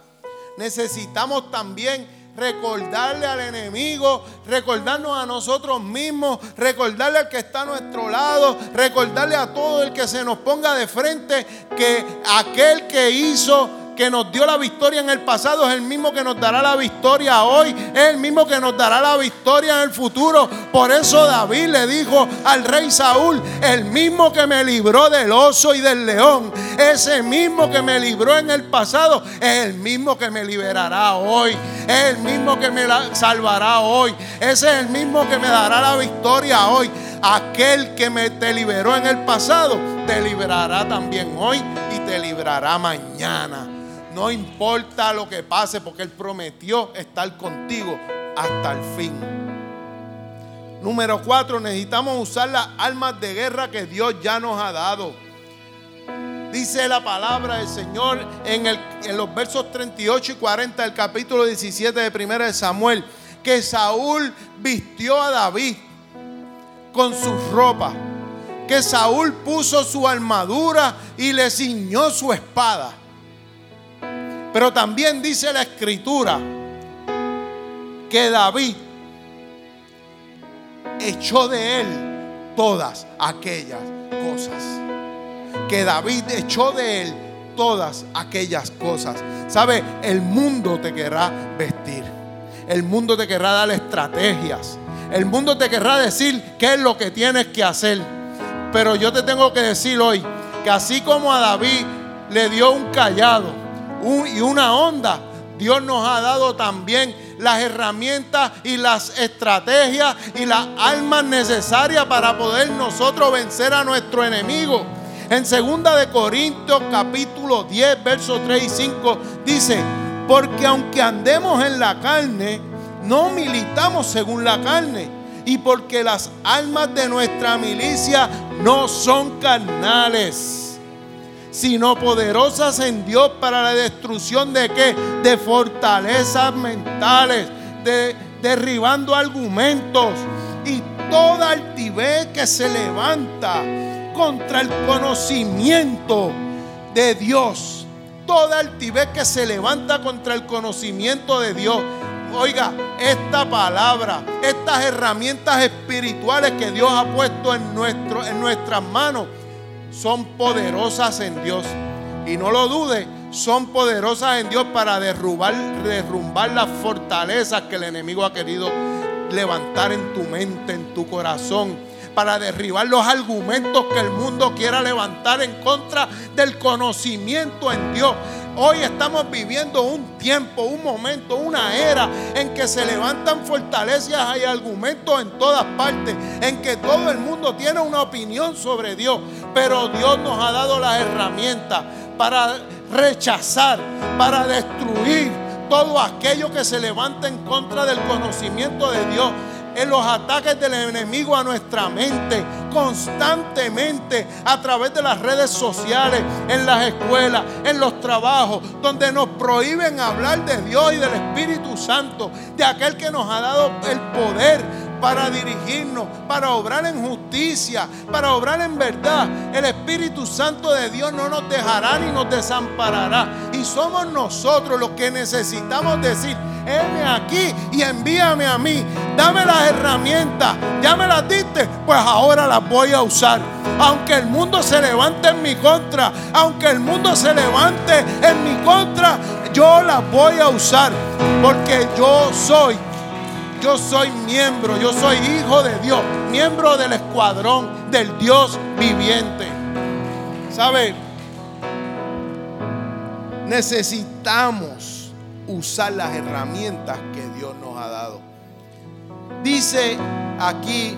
Necesitamos también recordarle al enemigo, recordarnos a nosotros mismos, recordarle al que está a nuestro lado, recordarle a todo el que se nos ponga de frente que aquel que hizo que nos dio la victoria en el pasado es el mismo que nos dará la victoria hoy, es el mismo que nos dará la victoria en el futuro. Por eso David le dijo al rey Saúl, el mismo que me libró del oso y del león, ese mismo que me libró en el pasado, es el mismo que me liberará hoy, es el mismo que me salvará hoy, ese es el mismo que me dará la victoria hoy. Aquel que me te liberó en el pasado, te liberará también hoy y te librará mañana. No importa lo que pase, porque Él prometió estar contigo hasta el fin. Número cuatro, necesitamos usar las armas de guerra que Dios ya nos ha dado. Dice la palabra del Señor en, los versos 38 y 40 del capítulo 17 de 1 de Samuel, que Saúl vistió a David con sus ropas, que Saúl puso su armadura y le ciñó su espada pero también dice la escritura que David echó de él todas aquellas cosas. Que David echó de él todas aquellas cosas. ¿Sabe? El mundo te querrá vestir. El mundo te querrá dar estrategias. El mundo te querrá decir qué es lo que tienes que hacer. Pero yo te tengo que decir hoy que así como a David le dio un callado, y una onda, Dios nos ha dado también las herramientas y las estrategias y las armas necesarias para poder nosotros vencer a nuestro enemigo. En 2 de Corintios capítulo 10, versos 3 y 5 dice, porque aunque andemos en la carne, no militamos según la carne. Y porque las almas de nuestra milicia no son carnales sino poderosas en Dios para la destrucción de qué? De fortalezas mentales, de derribando argumentos y toda altivez que se levanta contra el conocimiento de Dios, toda altivez que se levanta contra el conocimiento de Dios. Oiga, esta palabra, estas herramientas espirituales que Dios ha puesto en, en nuestras manos, son poderosas en Dios. Y no lo dude, son poderosas en Dios para derrubar, derrumbar las fortalezas que el enemigo ha querido levantar en tu mente, en tu corazón, para derribar los argumentos que el mundo quiera levantar en contra del conocimiento en Dios. Hoy estamos viviendo un tiempo, un momento, una era en que se levantan fortalezas y argumentos en todas partes, en que todo el mundo tiene una opinión sobre Dios, pero Dios nos ha dado las herramientas para rechazar, para destruir todo aquello que se levanta en contra del conocimiento de Dios en los ataques del enemigo a nuestra mente constantemente a través de las redes sociales, en las escuelas, en los trabajos, donde nos prohíben hablar de Dios y del Espíritu Santo, de aquel que nos ha dado el poder para dirigirnos, para obrar en justicia, para obrar en verdad. El Espíritu Santo de Dios no nos dejará ni nos desamparará. Y somos nosotros los que necesitamos decir, heme aquí y envíame a mí. Dame las herramientas, ya me las diste, pues ahora las voy a usar. Aunque el mundo se levante en mi contra, aunque el mundo se levante en mi contra, yo las voy a usar. Porque yo soy yo soy miembro, yo soy hijo de Dios, miembro del escuadrón del Dios viviente. ¿Sabe? Necesitamos usar las herramientas que Dios nos ha dado. Dice aquí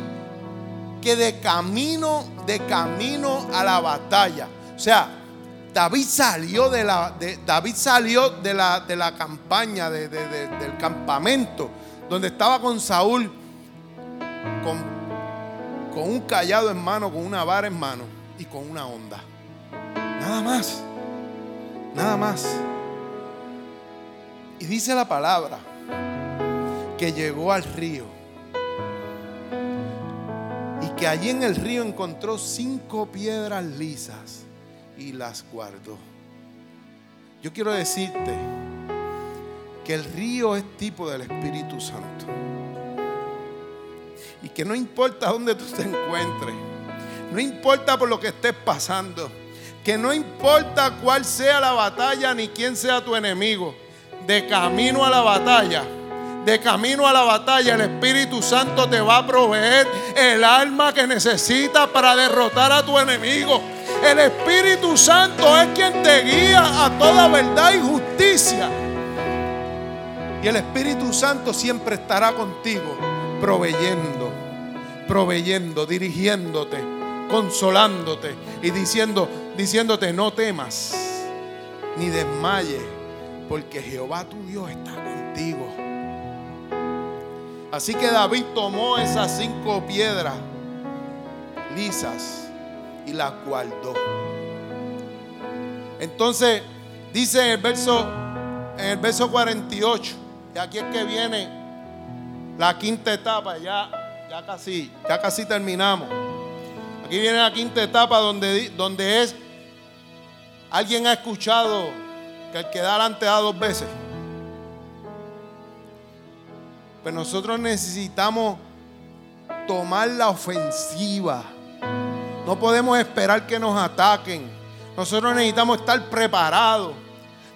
que de camino, de camino a la batalla. O sea, David salió de la, David salió de la, de la campaña, del campamento donde estaba con Saúl, con, con un callado en mano, con una vara en mano y con una onda. Nada más, nada más. Y dice la palabra que llegó al río y que allí en el río encontró cinco piedras lisas y las guardó. Yo quiero decirte, que el río es tipo del Espíritu Santo. Y que no importa dónde tú te encuentres, no importa por lo que estés pasando, que no importa cuál sea la batalla ni quién sea tu enemigo, de camino a la batalla, de camino a la batalla, el Espíritu Santo te va a proveer el alma que necesitas para derrotar a tu enemigo. El Espíritu Santo es quien te guía a toda verdad y justicia. Y el Espíritu Santo siempre estará contigo, proveyendo, proveyendo, dirigiéndote, consolándote y diciéndote, no temas, ni desmayes, porque Jehová tu Dios está contigo. Así que David tomó esas cinco piedras lisas y las guardó. Entonces dice el verso en el verso 48 y aquí es que viene la quinta etapa, ya, ya, casi, ya casi terminamos. Aquí viene la quinta etapa donde, donde es, alguien ha escuchado que el que da delante da dos veces. Pues nosotros necesitamos tomar la ofensiva. No podemos esperar que nos ataquen. Nosotros necesitamos estar preparados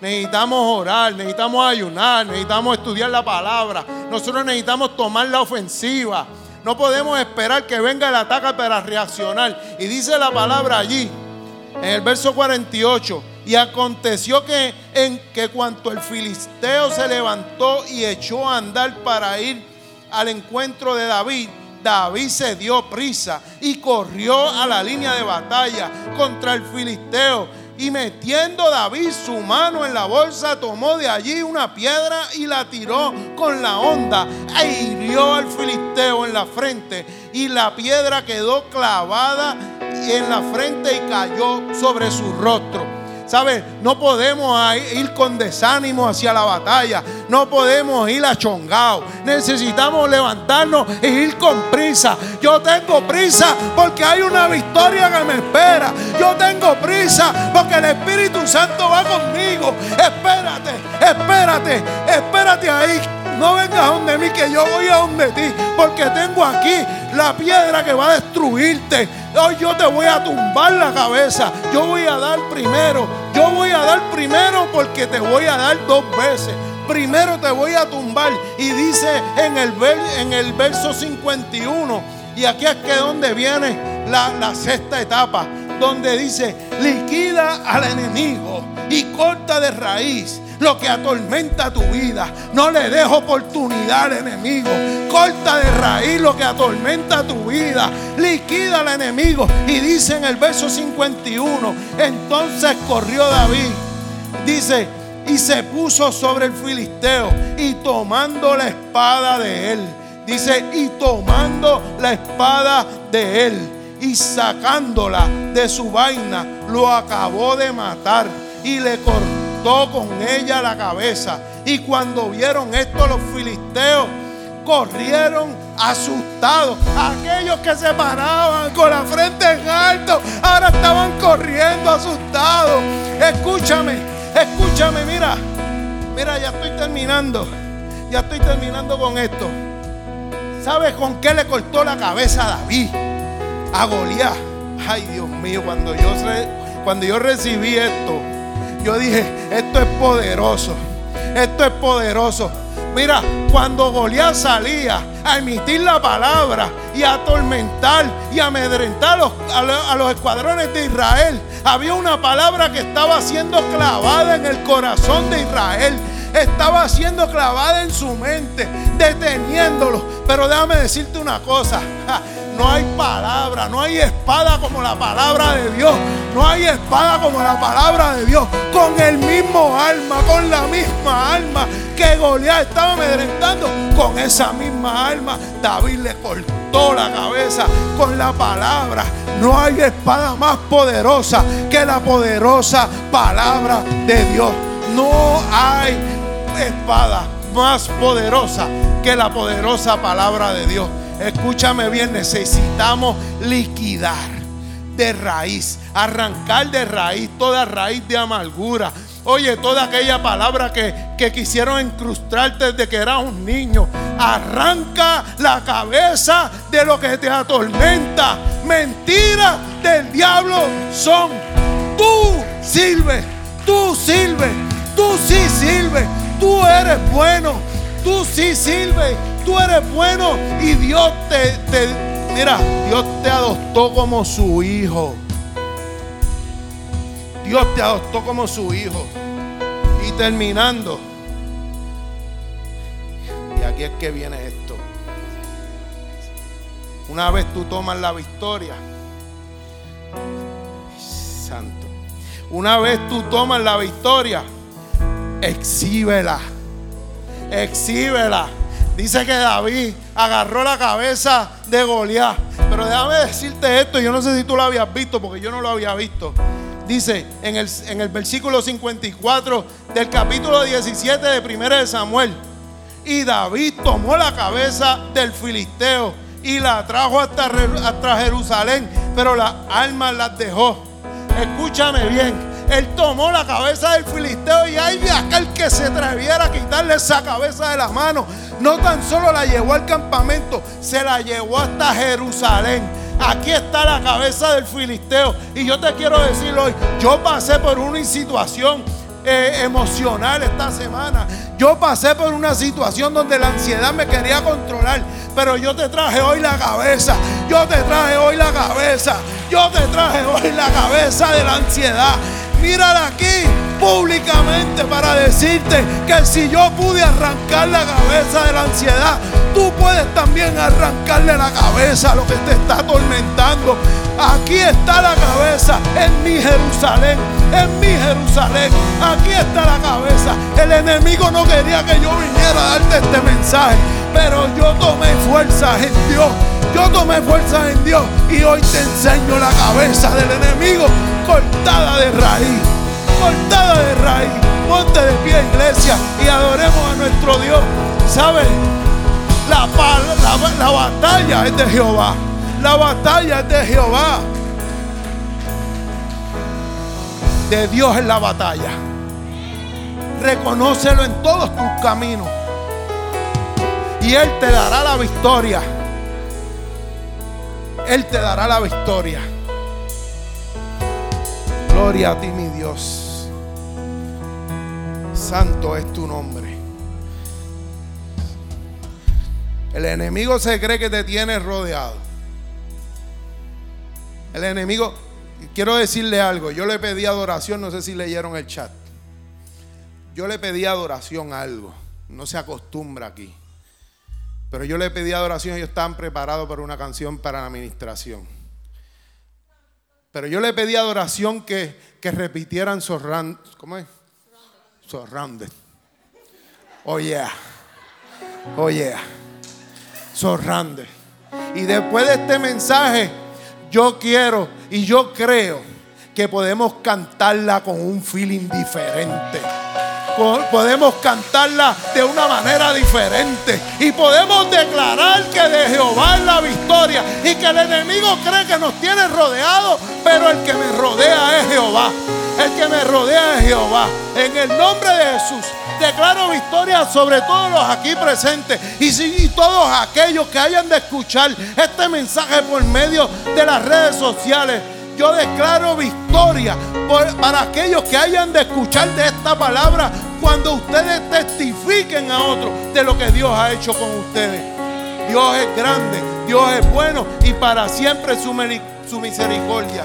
necesitamos orar, necesitamos ayunar, necesitamos estudiar la palabra. Nosotros necesitamos tomar la ofensiva. No podemos esperar que venga el ataque para reaccionar. Y dice la palabra allí, en el verso 48, y aconteció que en que cuanto el filisteo se levantó y echó a andar para ir al encuentro de David, David se dio prisa y corrió a la línea de batalla contra el filisteo y metiendo David su mano en la bolsa, tomó de allí una piedra y la tiró con la onda e hirió al filisteo en la frente. Y la piedra quedó clavada en la frente y cayó sobre su rostro. ¿Sabe? No podemos ir con desánimo hacia la batalla. No podemos ir a chongao. Necesitamos levantarnos e ir con prisa. Yo tengo prisa porque hay una victoria que me espera. Yo tengo prisa porque el Espíritu Santo va conmigo. Espérate, espérate, espérate ahí. No vengas a donde mí, que yo voy a donde ti. Porque tengo aquí la piedra que va a destruirte. Hoy yo te voy a tumbar la cabeza. Yo voy a dar primero. Yo voy a dar primero porque te voy a dar dos veces. Primero te voy a tumbar. Y dice en el, en el verso 51. Y aquí es que donde viene la, la sexta etapa. Donde dice, liquida al enemigo y corta de raíz lo que atormenta tu vida. No le dejo oportunidad al enemigo. Corta de raíz lo que atormenta tu vida. Liquida al enemigo. Y dice en el verso 51, entonces corrió David. Dice, y se puso sobre el filisteo y tomando la espada de él. Dice, y tomando la espada de él y sacándola de su vaina, lo acabó de matar y le cortó con ella la cabeza. Y cuando vieron esto los filisteos, corrieron asustados. Aquellos que se paraban con la frente en alto, ahora estaban corriendo asustados. Escúchame, escúchame, mira, mira, ya estoy terminando. Ya estoy terminando con esto. ¿Sabes con qué le cortó la cabeza a David? A Goliat. Ay, Dios mío, cuando yo, cuando yo recibí esto, yo dije, esto es poderoso. Esto es poderoso. Mira, cuando Goliat salía a emitir la palabra y a atormentar y amedrentar a los, escuadrones de Israel, había una palabra que estaba siendo clavada en el corazón de Israel. Estaba siendo clavada en su mente, deteniéndolo. Pero déjame decirte una cosa. No hay palabra, no hay espada como la palabra de Dios. No hay espada como la palabra de Dios. Con el mismo alma, con la misma alma que Goliat estaba amedrentando. Con esa misma alma, David le cortó la cabeza con la palabra. No hay espada más poderosa que la poderosa palabra de Dios. No hay espada más poderosa que la poderosa palabra de Dios. Escúchame bien, necesitamos liquidar de raíz, arrancar de raíz toda raíz de amargura. Oye, toda aquella palabra que, que quisieron incrustarte desde que eras un niño. Arranca la cabeza de lo que te atormenta. Mentiras del diablo son. Tú sirves, tú sirves, tú sí sirves, tú eres bueno, tú sí sirves tú eres bueno y Dios te, mira, Dios te adoptó como su hijo. Dios te adoptó como su hijo. Y terminando, y aquí es que viene esto. Una vez tú tomas la victoria, santo, una vez tú tomas la victoria, exhíbela, exhíbela. Dice que David agarró la cabeza de Goliat. Pero déjame decirte esto, yo no sé si tú lo habías visto, porque yo no lo había visto. Dice en el, en el versículo 54 del capítulo 17 de 1 de Samuel. Y David tomó la cabeza del filisteo y la trajo hasta, hasta Jerusalén, pero las almas las dejó. Escúchame bien él tomó la cabeza del filisteo y hay de aquel que se atreviera a quitarle esa cabeza de las manos. No tan solo la llevó al campamento, se la llevó hasta Jerusalén. Aquí está la cabeza del filisteo. Y yo te quiero decir hoy, yo pasé por una situación eh, emocional esta semana. Yo pasé por una situación donde la ansiedad me quería controlar, pero yo te traje hoy la cabeza. Yo te traje hoy la cabeza. Yo te traje hoy la cabeza de la ansiedad mirar aquí públicamente para decirte que si yo pude arrancar la cabeza de la ansiedad, tú puedes también arrancarle la cabeza a lo que te está atormentando. Aquí está la cabeza en mi Jerusalén, en mi Jerusalén. Aquí está la cabeza. El enemigo no quería que yo viniera a darte este mensaje, pero yo tomé fuerza en Dios. Yo tomé fuerza en Dios y hoy te enseño la cabeza del enemigo cortada de raíz. cortada de raíz. Ponte de pie, iglesia, y adoremos a nuestro Dios. ¿Sabe? La, la, la batalla es de Jehová. La batalla es de Jehová. De Dios es la batalla. Reconócelo en todos tus caminos. Y Él te dará la victoria. Él te dará la victoria. Gloria a ti, mi Dios. Santo es tu nombre. El enemigo se cree que te tiene rodeado. El enemigo, quiero decirle algo, yo le pedí adoración, no sé si leyeron el chat. Yo le pedí adoración a algo, no se acostumbra aquí. Pero yo le pedí adoración ellos estaban preparados para una canción para la administración. Pero yo le pedí adoración que, que repitieran Surround. ¿Cómo es? Surrounded. Oh yeah. Oh yeah. Surrounded. Y después de este mensaje, yo quiero y yo creo que podemos cantarla con un feeling diferente podemos cantarla de una manera diferente y podemos declarar que de Jehová es la victoria y que el enemigo cree que nos tiene rodeados, pero el que me rodea es Jehová. El que me rodea es Jehová. En el nombre de Jesús declaro victoria sobre todos los aquí presentes y, y todos aquellos que hayan de escuchar este mensaje por medio de las redes sociales yo declaro victoria para aquellos que hayan de escuchar de esta palabra cuando ustedes testifiquen a otros de lo que Dios ha hecho con ustedes. Dios es grande, Dios es bueno y para siempre su, misericordia.